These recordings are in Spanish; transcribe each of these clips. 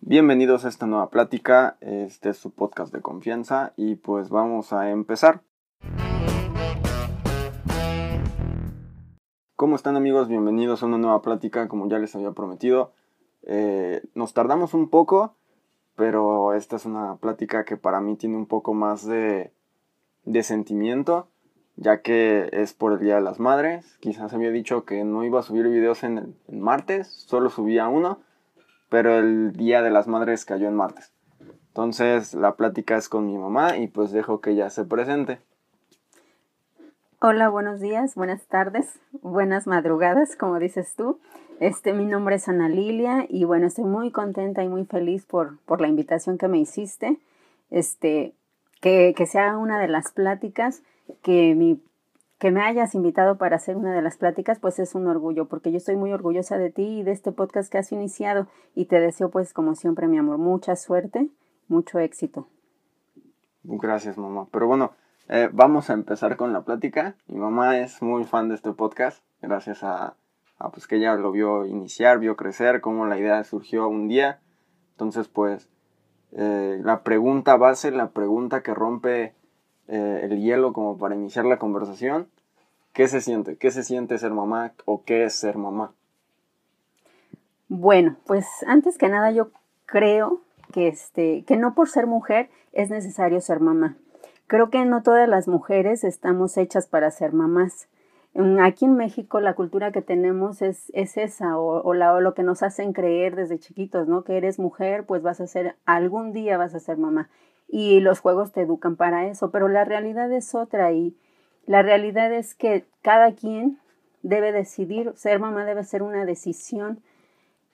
Bienvenidos a esta nueva plática, este es su podcast de confianza y pues vamos a empezar. ¿Cómo están amigos? Bienvenidos a una nueva plática como ya les había prometido. Eh, nos tardamos un poco, pero esta es una plática que para mí tiene un poco más de, de sentimiento, ya que es por el Día de las Madres. Quizás había dicho que no iba a subir videos en, en martes, solo subía uno pero el Día de las Madres cayó en martes. Entonces la plática es con mi mamá y pues dejo que ella se presente. Hola, buenos días, buenas tardes, buenas madrugadas, como dices tú. Este, mi nombre es Ana Lilia y bueno, estoy muy contenta y muy feliz por, por la invitación que me hiciste. Este, que, que sea una de las pláticas que mi que me hayas invitado para hacer una de las pláticas, pues es un orgullo, porque yo estoy muy orgullosa de ti y de este podcast que has iniciado y te deseo pues como siempre mi amor, mucha suerte, mucho éxito. Gracias mamá. Pero bueno, eh, vamos a empezar con la plática. Mi mamá es muy fan de este podcast, gracias a, a pues que ella lo vio iniciar, vio crecer, cómo la idea surgió un día. Entonces pues eh, la pregunta base, la pregunta que rompe eh, el hielo como para iniciar la conversación. ¿Qué se siente? ¿Qué se siente ser mamá o qué es ser mamá? Bueno, pues antes que nada yo creo que, este, que no por ser mujer es necesario ser mamá. Creo que no todas las mujeres estamos hechas para ser mamás. Aquí en México la cultura que tenemos es, es esa, o, o, la, o, lo que nos hacen creer desde chiquitos, ¿no? Que eres mujer, pues vas a ser, algún día vas a ser mamá y los juegos te educan para eso, pero la realidad es otra y la realidad es que cada quien debe decidir, ser mamá debe ser una decisión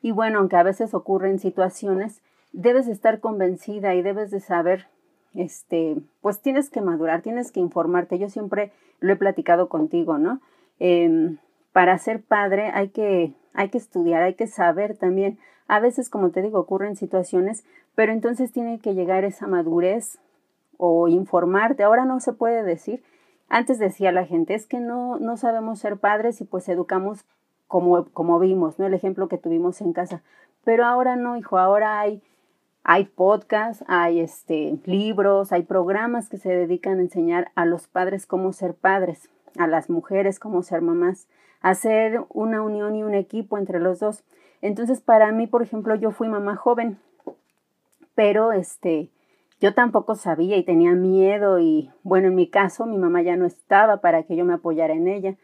y bueno, aunque a veces ocurren situaciones, debes estar convencida y debes de saber, este, pues tienes que madurar, tienes que informarte. Yo siempre lo he platicado contigo, ¿no? Eh, para ser padre hay que, hay que estudiar, hay que saber también. A veces, como te digo, ocurren situaciones, pero entonces tiene que llegar esa madurez o informarte. Ahora no se puede decir. Antes decía la gente, es que no, no sabemos ser padres y pues educamos como, como vimos, ¿no? El ejemplo que tuvimos en casa. Pero ahora no, hijo, ahora hay, hay podcasts, hay este, libros, hay programas que se dedican a enseñar a los padres cómo ser padres, a las mujeres cómo ser mamás hacer una unión y un equipo entre los dos. Entonces, para mí, por ejemplo, yo fui mamá joven, pero este, yo tampoco sabía y tenía miedo y bueno, en mi caso, mi mamá ya no estaba para que yo me apoyara en ella,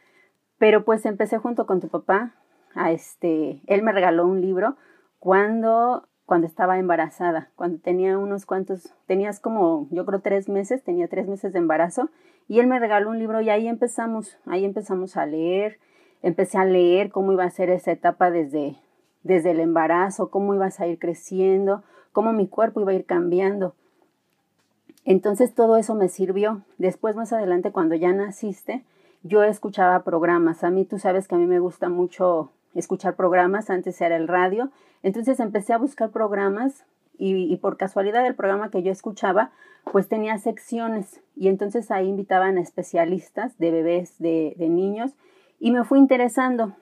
pero pues empecé junto con tu papá a este, él me regaló un libro cuando cuando estaba embarazada, cuando tenía unos cuantos, tenías como, yo creo tres meses, tenía tres meses de embarazo, y él me regaló un libro y ahí empezamos, ahí empezamos a leer, empecé a leer cómo iba a ser esa etapa desde, desde el embarazo, cómo ibas a ir creciendo, cómo mi cuerpo iba a ir cambiando. Entonces todo eso me sirvió. Después, más adelante, cuando ya naciste, yo escuchaba programas. A mí, tú sabes que a mí me gusta mucho escuchar programas, antes era el radio. Entonces empecé a buscar programas y, por casualidad el programa que yo escuchaba, pues tenía secciones y entonces ahí invitaban a especialistas de bebés, de, de niños y me fui interesando.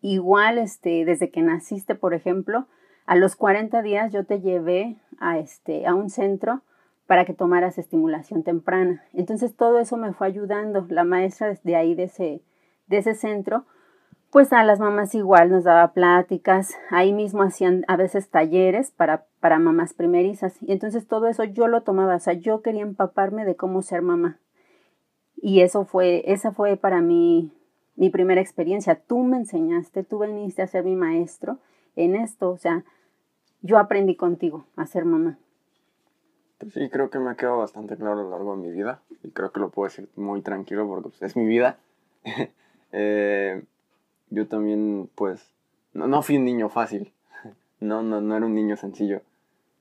Igual, este, desde que naciste, por ejemplo, a los 40 días yo te llevé a, este, a un centro para que tomaras estimulación temprana. Entonces todo eso me fue ayudando. La maestra de ahí, de ese, de ese centro, pues a las mamás igual nos daba pláticas, ahí mismo hacían a veces talleres para, para mamás primerizas. Y entonces todo eso yo lo tomaba, o sea, yo quería empaparme de cómo ser mamá. Y eso fue, esa fue para mí mi primera experiencia. Tú me enseñaste, tú viniste a ser mi maestro en esto, o sea, yo aprendí contigo a ser mamá. Pues sí, creo que me ha quedado bastante claro a lo largo de mi vida y creo que lo puedo decir muy tranquilo porque pues, es mi vida. eh, yo también, pues, no, no, fui un niño fácil, no, no, no era un niño sencillo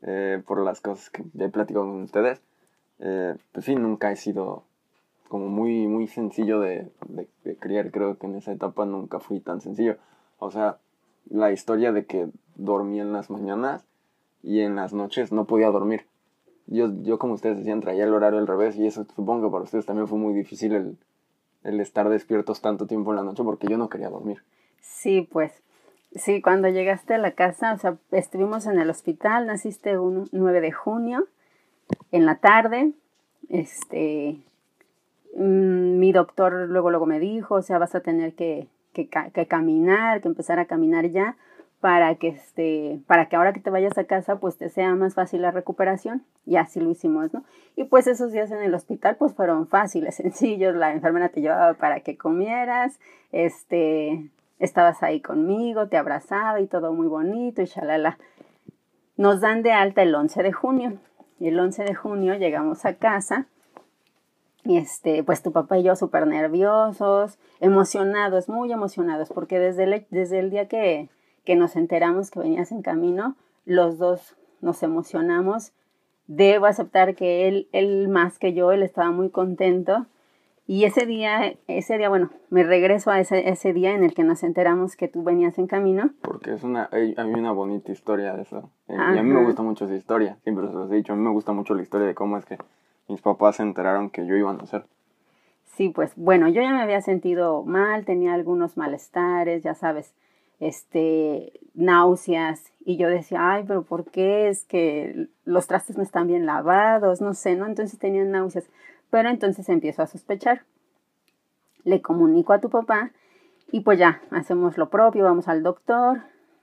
eh, por las cosas que he platicado con ustedes. Eh, pues sí, nunca he sido como muy, muy sencillo de, de, criar. Creo que en esa etapa nunca fui tan sencillo. O sea, la historia de que dormía en las mañanas y en las noches no podía dormir. Yo, yo como ustedes decían, traía el horario al revés y eso supongo que para ustedes también fue muy difícil el, el estar despiertos tanto tiempo en la noche porque yo no quería dormir. Sí, pues Sí, cuando llegaste a la casa, o sea, estuvimos en el hospital, naciste un 9 de junio, en la tarde, este, mm, mi doctor luego, luego me dijo, o sea, vas a tener que, que, caminar, que empezar a caminar ya, para que, este, para que ahora que te vayas a casa, pues te sea más fácil la recuperación. Y así lo hicimos, ¿no? Y pues esos días en el hospital, pues fueron fáciles, sencillos, la enfermera te llevaba para que comieras, este, estabas ahí conmigo, te abrazaba y todo muy bonito y shalala. Nos dan de alta el 11 de junio. Y el 11 de junio llegamos a casa este, pues tu papá y yo súper nerviosos, emocionados, muy emocionados, porque desde el, desde el día que, que nos enteramos que venías en camino, los dos nos emocionamos. Debo aceptar que él, él más que yo, él estaba muy contento y ese día, ese día, bueno, me regreso a ese, ese día en el que nos enteramos que tú venías en camino. Porque es una, hay, una bonita historia de eso. Eh, y a mí me gusta mucho esa historia, siempre se los he dicho, a mí me gusta mucho la historia de cómo es que mis papás se enteraron que yo iba a nacer. Sí, pues bueno, yo ya me había sentido mal, tenía algunos malestares, ya sabes, este, náuseas, y yo decía, ay, pero ¿por qué es que los trastes no están bien lavados? No sé, ¿no? Entonces tenía náuseas. Pero entonces empiezo a sospechar. Le comunico a tu papá y pues ya, hacemos lo propio, vamos al doctor,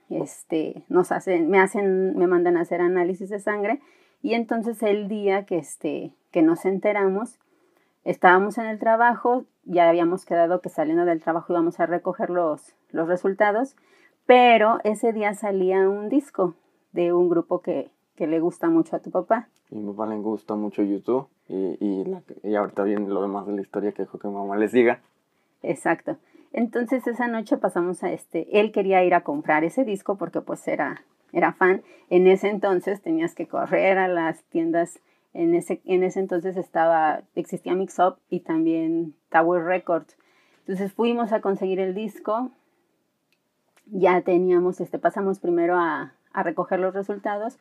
este, nos hacen, me hacen, me mandan a hacer análisis de sangre y entonces el día que, este, que nos enteramos, estábamos en el trabajo, ya habíamos quedado que saliendo del trabajo íbamos a recoger los, los resultados, pero ese día salía un disco de un grupo que, que le gusta mucho a tu papá. Y a mi papá le gusta mucho YouTube y, y, y ahorita viene lo demás de la historia que dijo que mamá les diga. Exacto. Entonces esa noche pasamos a este, él quería ir a comprar ese disco porque pues era, era fan. En ese entonces tenías que correr a las tiendas, en ese, en ese entonces estaba, existía Mix Up y también Tower Records. Entonces fuimos a conseguir el disco, ya teníamos, este, pasamos primero a, a recoger los resultados,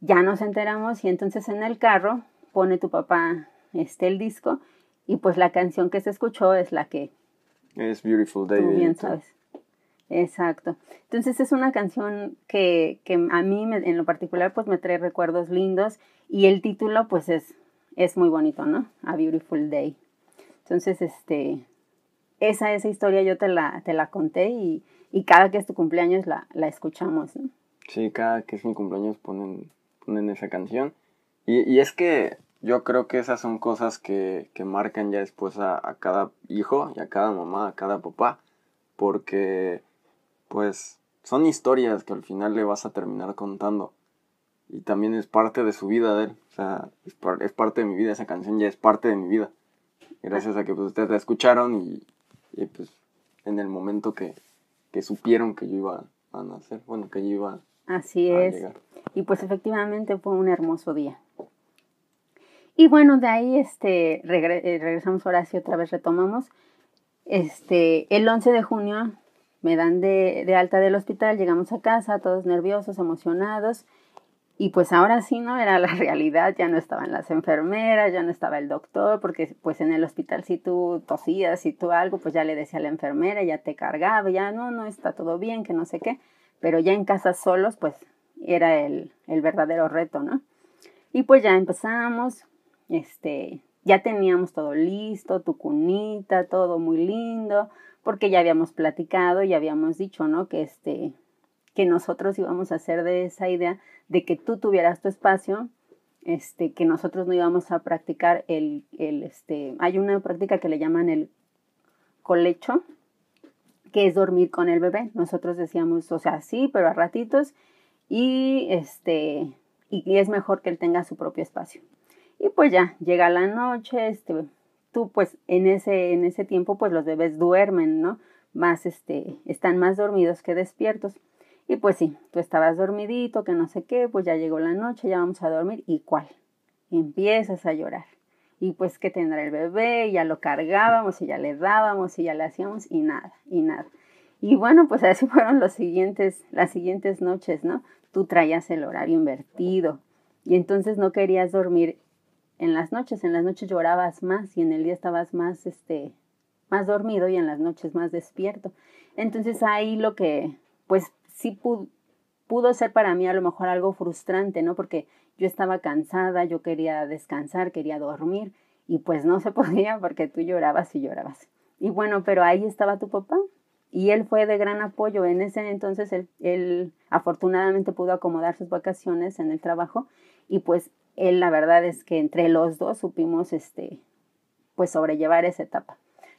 ya nos enteramos y entonces en el carro pone tu papá este el disco y pues la canción que se escuchó es la que es Beautiful Day. Tú bien sabes. Exacto. Entonces es una canción que, que a mí en lo particular pues me trae recuerdos lindos y el título pues es, es muy bonito, ¿no? A Beautiful Day. Entonces, este, esa, esa historia yo te la, te la conté y, y cada que es tu cumpleaños la, la escuchamos, ¿no? Sí, cada que es mi cumpleaños ponen, ponen esa canción. Y, y es que yo creo que esas son cosas que, que marcan ya después a, a, cada hijo y a cada mamá, a cada papá, porque pues son historias que al final le vas a terminar contando y también es parte de su vida de él, o sea, es, par, es parte de mi vida, esa canción ya es parte de mi vida, gracias a que pues, ustedes la escucharon y, y pues en el momento que, que, supieron que yo iba a nacer, bueno, que yo iba Así a es. Llegar. Y pues efectivamente fue un hermoso día. Y bueno, de ahí este, regre eh, regresamos ahora sí otra vez retomamos. Este, el 11 de junio me dan de, de, alta del hospital, llegamos a casa todos nerviosos, emocionados. Y pues ahora sí, ¿no? Era la realidad, ya no estaban las enfermeras, ya no estaba el doctor, porque pues en el hospital si tú tosías, si tú algo, pues ya le decía a la enfermera, ya te cargaba, ya no, no está todo bien, que no sé qué. Pero ya en casa solos, pues era el, el verdadero reto, ¿no? Y pues ya empezamos, este, ya teníamos todo listo, tu cunita, todo muy lindo, porque ya habíamos platicado y habíamos dicho, ¿no? Que este, que nosotros íbamos a hacer de esa idea de que tú tuvieras tu espacio, este, que nosotros no íbamos a practicar el, el este, hay una práctica que le llaman el colecho, que es dormir con el bebé. Nosotros decíamos, o sea, sí, pero a ratitos, y este, y es mejor que él tenga su propio espacio. Y pues ya, llega la noche, este, tú pues en ese, en ese tiempo pues los bebés duermen, ¿no? Más, este, están más dormidos que despiertos. Y pues sí, tú estabas dormidito, que no sé qué, pues ya llegó la noche, ya vamos a dormir. ¿Y cuál? Empiezas a llorar. Y pues que tendrá el bebé, ya lo cargábamos y ya le dábamos y ya le hacíamos y nada, y nada. Y bueno, pues así fueron los siguientes, las siguientes noches, ¿no? Tú traías el horario invertido y entonces no querías dormir en las noches, en las noches llorabas más y en el día estabas más, este, más dormido y en las noches más despierto. Entonces ahí lo que, pues sí pudo, pudo ser para mí a lo mejor algo frustrante, ¿no? Porque yo estaba cansada, yo quería descansar, quería dormir y pues no se podía porque tú llorabas y llorabas. Y bueno, pero ahí estaba tu papá y él fue de gran apoyo. En ese entonces él, él afortunadamente pudo acomodar sus vacaciones en el trabajo y pues él la verdad es que entre los dos supimos este pues sobrellevar esa etapa.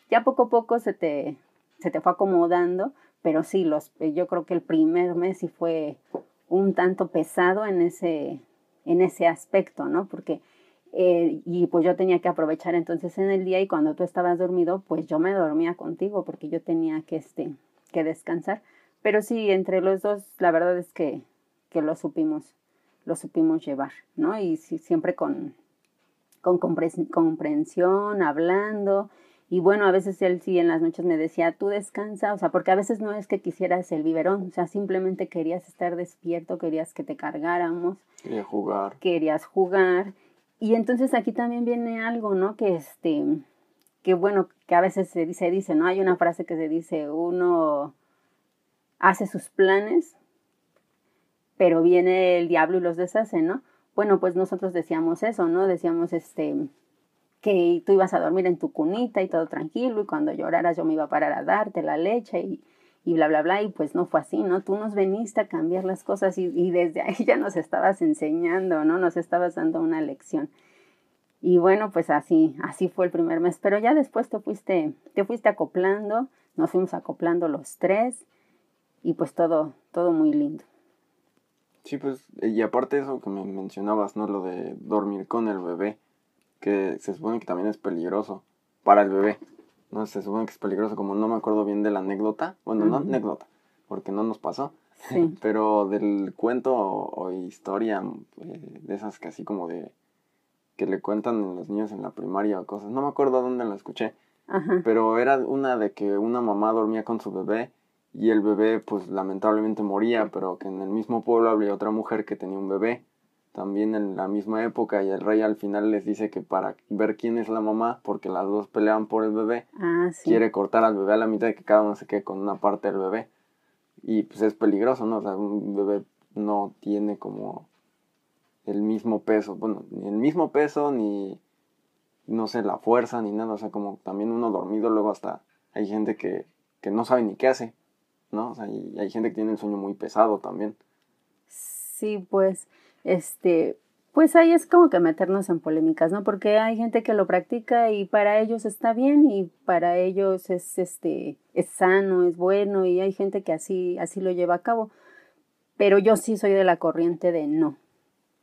Ya poco a poco se te, se te fue acomodando, pero sí, los, yo creo que el primer mes sí fue un tanto pesado en ese, en ese aspecto, ¿no? Porque, eh, y pues yo tenía que aprovechar entonces en el día y cuando tú estabas dormido, pues yo me dormía contigo porque yo tenía que, este, que descansar. Pero sí, entre los dos, la verdad es que, que lo supimos, lo supimos llevar, ¿no? Y sí, siempre con, con comprensión, hablando. Y bueno, a veces él sí en las noches me decía, tú descansa, o sea, porque a veces no es que quisieras el biberón, o sea, simplemente querías estar despierto, querías que te cargáramos. Quería jugar. Querías jugar. Y entonces aquí también viene algo, ¿no? Que este, que bueno, que a veces se dice, dice, ¿no? Hay una frase que se dice, uno hace sus planes, pero viene el diablo y los deshace, ¿no? Bueno, pues nosotros decíamos eso, ¿no? Decíamos, este, que tú ibas a dormir en tu cunita y todo tranquilo y cuando lloraras yo me iba a parar a darte la leche y, y bla, bla, bla, y pues no fue así, ¿no? Tú nos veniste a cambiar las cosas y, y, desde ahí ya nos estabas enseñando, ¿no? Nos estabas dando una lección. Y bueno, pues así, así fue el primer mes, pero ya después te fuiste, te fuiste acoplando, nos fuimos acoplando los tres y pues todo, todo muy lindo. Sí, pues, y aparte eso que me mencionabas, ¿no? Lo de dormir con el bebé que se supone que también es peligroso para el bebé. No se supone que es peligroso, como no me acuerdo bien de la anécdota. Bueno, no anécdota, porque no nos pasó. Sí. Pero del cuento o, historia eh, de esas que así como de que le cuentan a los niños en la primaria o cosas. No me acuerdo dónde la escuché. Pero era una de que una mamá dormía con su bebé y el bebé pues lamentablemente moría, pero que en el mismo pueblo había otra mujer que tenía un bebé también en la misma época y el rey al final les dice que para ver quién es la mamá, porque las dos pelean por el bebé, ah, quiere cortar al bebé a la mitad y que cada uno se quede con una parte del bebé. Y pues es peligroso, ¿no? O sea, un bebé no tiene como el mismo peso, bueno, ni el mismo peso, ni, no sé, la fuerza, ni nada, o sea, como también uno dormido, luego hasta hay gente que, que no sabe ni qué hace, ¿no? O sea, y hay gente que tiene el sueño muy pesado también. Sí, pues este, pues ahí es como que meternos en polémicas, ¿no? Porque hay gente que lo practica y para ellos está bien y para ellos es este es sano, es bueno y hay gente que así así lo lleva a cabo. Pero yo sí soy de la corriente de no.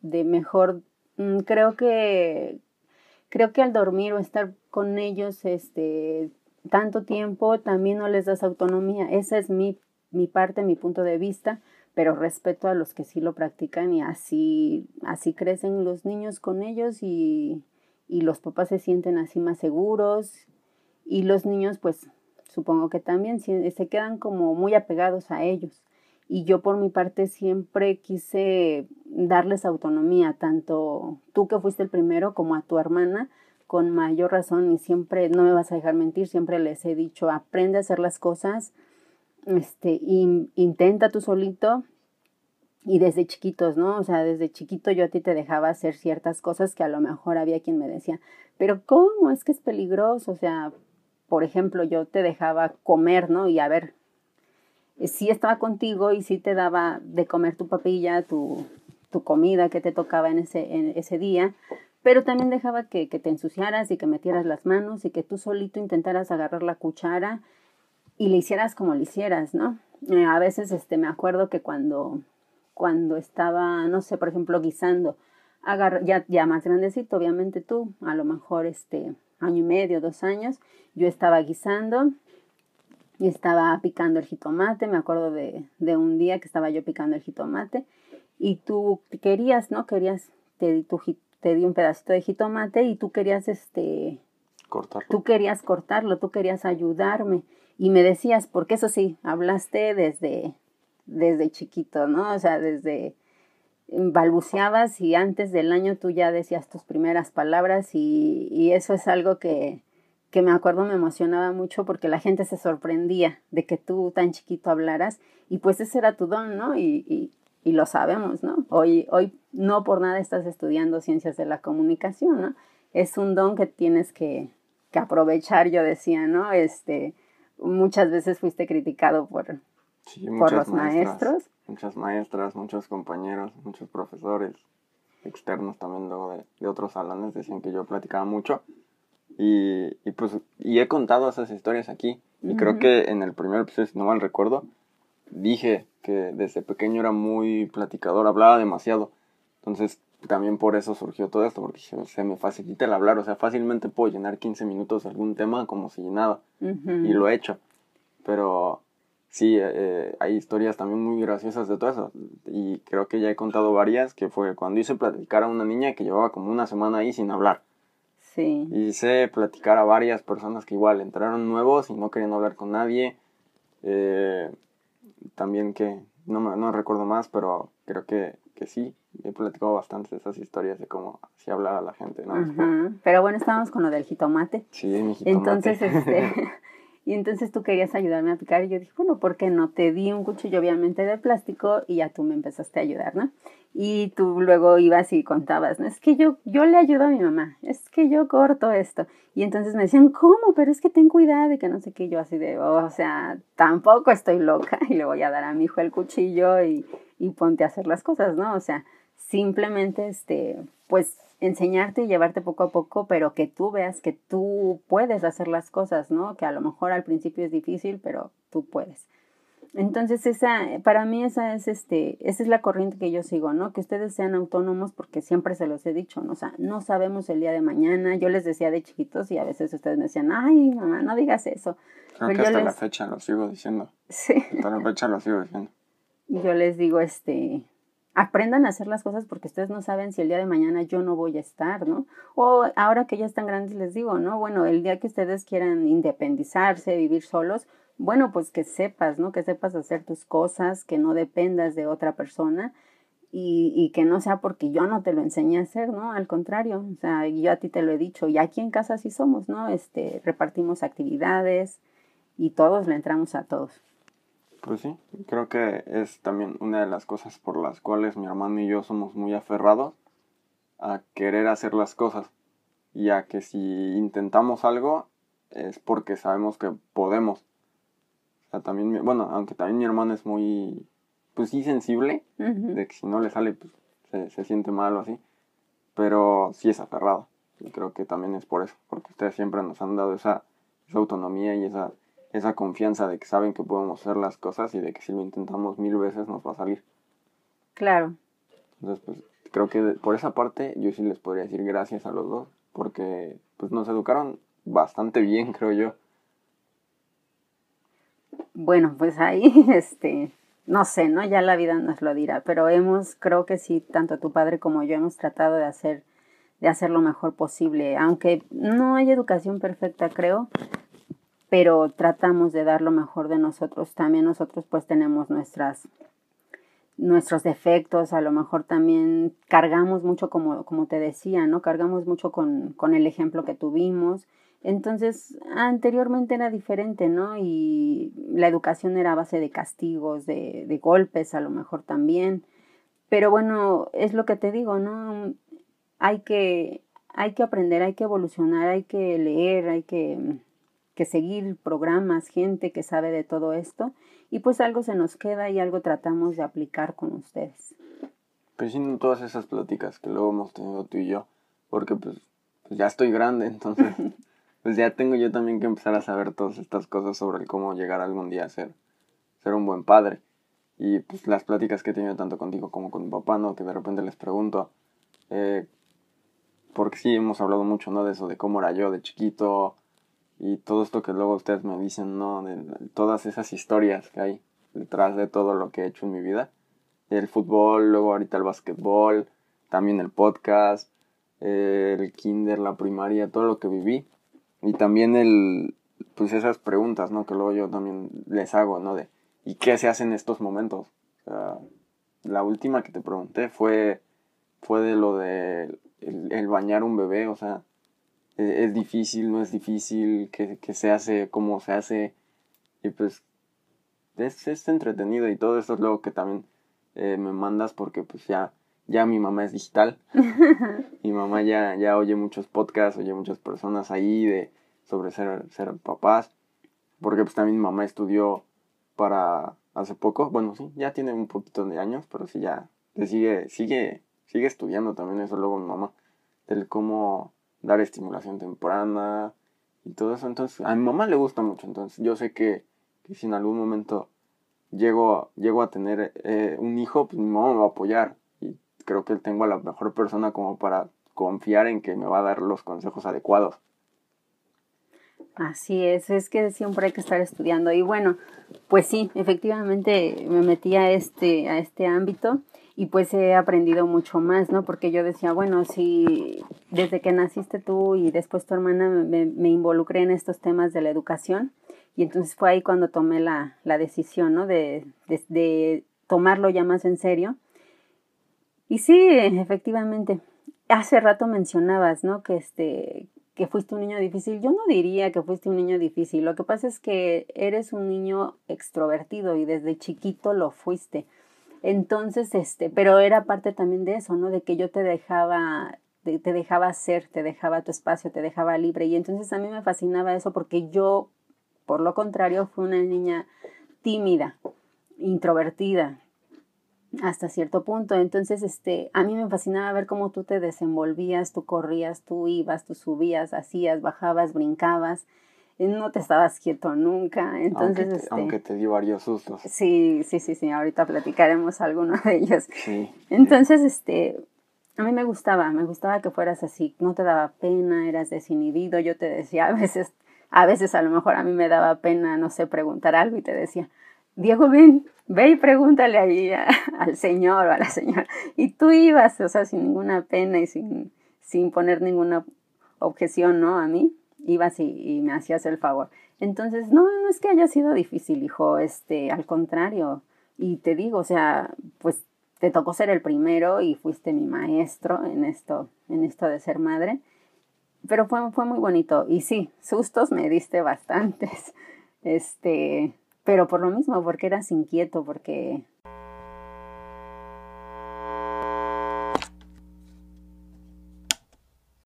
De mejor mm, creo que creo que al dormir o estar con ellos este tanto tiempo también no les das autonomía. Esa es mi mi parte, mi punto de vista pero respeto a los que sí lo practican y así, así crecen los niños con ellos y, y los papás se sienten así más seguros y los niños pues supongo que también se quedan como muy apegados a ellos. Y yo por mi parte siempre quise darles autonomía, tanto tú que fuiste el primero como a tu hermana, con mayor razón y siempre, no me vas a dejar mentir, siempre les he dicho, aprende a hacer las cosas, este, intenta tú solito y desde chiquitos, ¿no? O sea, desde chiquito yo a ti te dejaba hacer ciertas cosas que a lo mejor había quien me decía, pero ¿cómo? Es que es peligroso, o sea, por ejemplo, yo te dejaba comer, ¿no? Y a ver, sí estaba contigo y sí te daba de comer tu papilla, tu, tu comida que te tocaba en ese, en ese día, pero también dejaba que, que te ensuciaras y que metieras las manos y que tú solito intentaras agarrar la cuchara y le hicieras como le hicieras, ¿no? Eh, a veces este, me acuerdo que cuando, cuando estaba, no sé, por ejemplo, guisando, agar ya, ya más grandecito, obviamente tú, a lo mejor este año y medio, dos años, yo estaba guisando y estaba picando el jitomate, me acuerdo de, de un día que estaba yo picando el jitomate y tú querías, ¿no? Querías, te tu, te di un pedacito de jitomate y tú querías, este, cortarlo. Tú querías cortarlo, tú querías ayudarme y me decías, porque eso sí, hablaste desde, desde chiquito, ¿no? O sea, desde balbuceabas y antes del año tú ya decías tus primeras palabras y, y eso es algo que, que me acuerdo me emocionaba mucho porque la gente se sorprendía de que tú tan chiquito hablaras y pues ese era tu don, ¿no? Y, y, y lo sabemos, ¿no? Hoy, hoy no por nada estás estudiando ciencias de la comunicación, ¿no? Es un don que tienes que, que aprovechar, yo decía, ¿no? Este, muchas veces fuiste criticado por, por los maestros. Muchas maestras, muchos compañeros, muchos profesores externos también luego de, de otros salones decían que yo platicaba mucho y, y, pues y he contado esas historias aquí y creo que en el primer episodio si no mal recuerdo dije que desde pequeño era muy platicador hablaba demasiado entonces también por eso surgió todo esto porque se me facilita el hablar o sea fácilmente puedo llenar 15 minutos de algún tema como si nada y lo he hecho pero sí, eh, hay historias también muy graciosas de todo eso. Y creo que ya he contado varias, que fue cuando hice platicar a una niña que llevaba como una semana ahí sin hablar. Sí. Y hice platicar a varias personas que igual entraron nuevos y no querían hablar con nadie. Eh, también que, no, me, no recuerdo más, pero creo que, que sí, he platicado bastante esas historias de cómo así hablar a la gente, ¿no? Pero bueno, estábamos con lo del jitomate. Sí, mi jitomate. Entonces, este... Y entonces tú querías ayudarme a picar y yo dije, bueno, ¿por qué no? Te di un cuchillo obviamente de plástico y ya tú me empezaste a ayudar, ¿no? Y tú luego ibas y contabas, ¿no? Es que yo, yo le ayudo a mi mamá, es que yo corto esto. Y entonces me decían, ¿cómo? Pero es que ten cuidado de que no sé qué, yo así de, o sea, tampoco estoy loca y le voy a dar a mi hijo el cuchillo y, y ponte a hacer las cosas, ¿no? O sea, simplemente, este, pues enseñarte y llevarte poco a poco, pero que tú veas que tú puedes hacer las cosas, ¿no? Que a lo mejor al principio es difícil, pero tú puedes. Entonces, esa, para mí esa es, este, esa es la corriente que yo sigo, ¿no? Que ustedes sean autónomos porque siempre se los he dicho, ¿no? O sea, no sabemos el día de mañana. Yo les decía de chiquitos y a veces ustedes me decían, ay, mamá, no digas eso. Creo que hasta la fecha lo sigo diciendo. Sí. Hasta la fecha lo sigo diciendo. Y yo les digo, este, aprendan a hacer las cosas porque ustedes no saben si el día de mañana yo no voy a estar, ¿no? O ahora que ya están grandes les digo, ¿no? Bueno, el día que ustedes quieran independizarse, vivir solos, bueno, pues que sepas, ¿no? Que sepas hacer tus cosas, que no dependas de otra persona y, y que no sea porque yo no te lo enseñé a hacer, ¿no? Al contrario, o sea, yo a ti te lo he dicho y aquí en casa sí somos, ¿no? Este, repartimos actividades y todos le entramos a todos. Pues sí, creo que es también una de las cosas por las cuales mi hermano y yo somos muy aferrados a querer hacer las cosas y a que si intentamos algo es porque sabemos que podemos. O sea, también, bueno, aunque también mi hermano es muy, pues sí, sensible, de que si no le sale, pues se, se siente mal o así, pero sí es aferrado. Y creo que también es por eso, porque ustedes siempre nos han dado esa, esa autonomía y esa esa confianza de que saben que podemos hacer las cosas y de que si lo intentamos mil veces nos va a salir. Claro. Entonces, pues creo que por esa parte yo sí les podría decir gracias a los dos, porque pues nos educaron bastante bien, creo yo. Bueno, pues ahí, este, no sé, ¿no? Ya la vida nos lo dirá, pero hemos, creo que sí, tanto tu padre como yo hemos tratado de hacer, de hacer lo mejor posible, aunque no hay educación perfecta, creo, pero tratamos de dar lo mejor de nosotros. También nosotros pues tenemos nuestras nuestros defectos, a lo mejor también cargamos mucho, como, como te decía, ¿no? Cargamos mucho con, con el ejemplo que tuvimos. Entonces, anteriormente era diferente, ¿no? Y la educación era a base de castigos, de, de golpes, a lo mejor también. Pero bueno, es lo que te digo, ¿no? Hay que, hay que aprender, hay que evolucionar, hay que leer, hay que que seguir programas, gente que sabe de todo esto y pues algo se nos queda y algo tratamos de aplicar con ustedes. Pues sí, todas esas pláticas que luego hemos tenido tú y yo, porque pues, pues ya estoy grande, entonces pues ya tengo yo también que empezar a saber todas estas cosas sobre cómo llegar algún día a ser, ser un buen padre. Y pues las pláticas que he tenido tanto contigo como con mi papá, ¿no? Que de repente les pregunto, eh, porque sí hemos hablado mucho, ¿no? De eso, de cómo era yo de chiquito, y todo esto que luego ustedes me dicen, ¿no? De, todas esas historias que hay detrás de todo lo que he hecho en mi vida. El fútbol, luego ahorita el básquetbol, también el podcast, el kinder, la primaria, todo lo que viví. Y también el, pues esas preguntas, ¿no? Que luego yo también les hago, ¿no? De, ¿y qué se hace en estos momentos? La última que te pregunté fue, fue de lo de el bañar un bebé, o sea, es, difícil, no es difícil, que, se hace, cómo se hace, y pues es, es entretenido y todo eso es lo que también eh, me mandas porque pues ya, ya mi mamá es digital, mi mamá ya, ya oye muchos podcasts, oye muchas personas ahí de sobre ser, ser papás, porque pues también mi mamá estudió para hace poco, bueno sí, ya tiene un poquito de años, pero sí ya sigue, sigue, sigue estudiando también eso luego mi mamá, del cómo dar estimulación temprana y todo eso, entonces a mi mamá le gusta mucho, entonces yo sé que, si en algún momento llego, llego a tener eh, un hijo, pues mi mamá me va a apoyar y creo que tengo a la mejor persona como para confiar en que me va a dar los consejos adecuados. Así es, es que siempre hay que estar estudiando. Y bueno, pues sí, efectivamente me metí a este, a este ámbito y pues he aprendido mucho más, ¿no? Porque yo decía, bueno, si desde que naciste tú y después tu hermana me, involucré en estos temas de la educación, y entonces fue ahí cuando tomé la, la decisión, ¿no? De, de, de tomarlo ya más en serio. Y sí, efectivamente, hace rato mencionabas, ¿no? Que este, que fuiste un niño difícil. Yo no diría que fuiste un niño difícil. Lo que pasa es que eres un niño extrovertido y desde chiquito lo fuiste. Entonces, este, pero era parte también de eso, ¿no? De que yo te dejaba, te, dejaba ser, te dejaba tu espacio, te dejaba libre. Y entonces a mí me fascinaba eso porque yo, por lo contrario, fui una niña tímida, introvertida, hasta cierto punto. Entonces, este, a mí me fascinaba ver cómo tú te desenvolvías, tú corrías, tú ibas, tú subías, hacías, bajabas, brincabas. No te estabas quieto nunca. Entonces, aunque te, este, aunque te dio varios sustos. Sí, sí, sí, sí. Ahorita platicaremos algunos de ellos. Sí. Entonces, este, a mí me gustaba, me gustaba que fueras así. No te daba pena, eras desinhibido. Yo te decía a veces, a veces a lo mejor a mí me daba pena, no sé, preguntar algo y te decía, Diego, ven, ve y pregúntale ahí al señor o a la señora. Y tú ibas, o sea, sin ninguna pena y sin, sin poner ninguna objeción, ¿no? A mí, ibas y, me hacías el favor. Entonces, no, no es que haya sido difícil, hijo, este, al contrario. Y te digo, o sea, pues te tocó ser el primero y fuiste mi maestro en esto, en esto de ser madre. Pero fue, fue muy bonito. Y sí, sustos me diste bastantes. Este, pero por lo mismo, porque eras inquieto, porque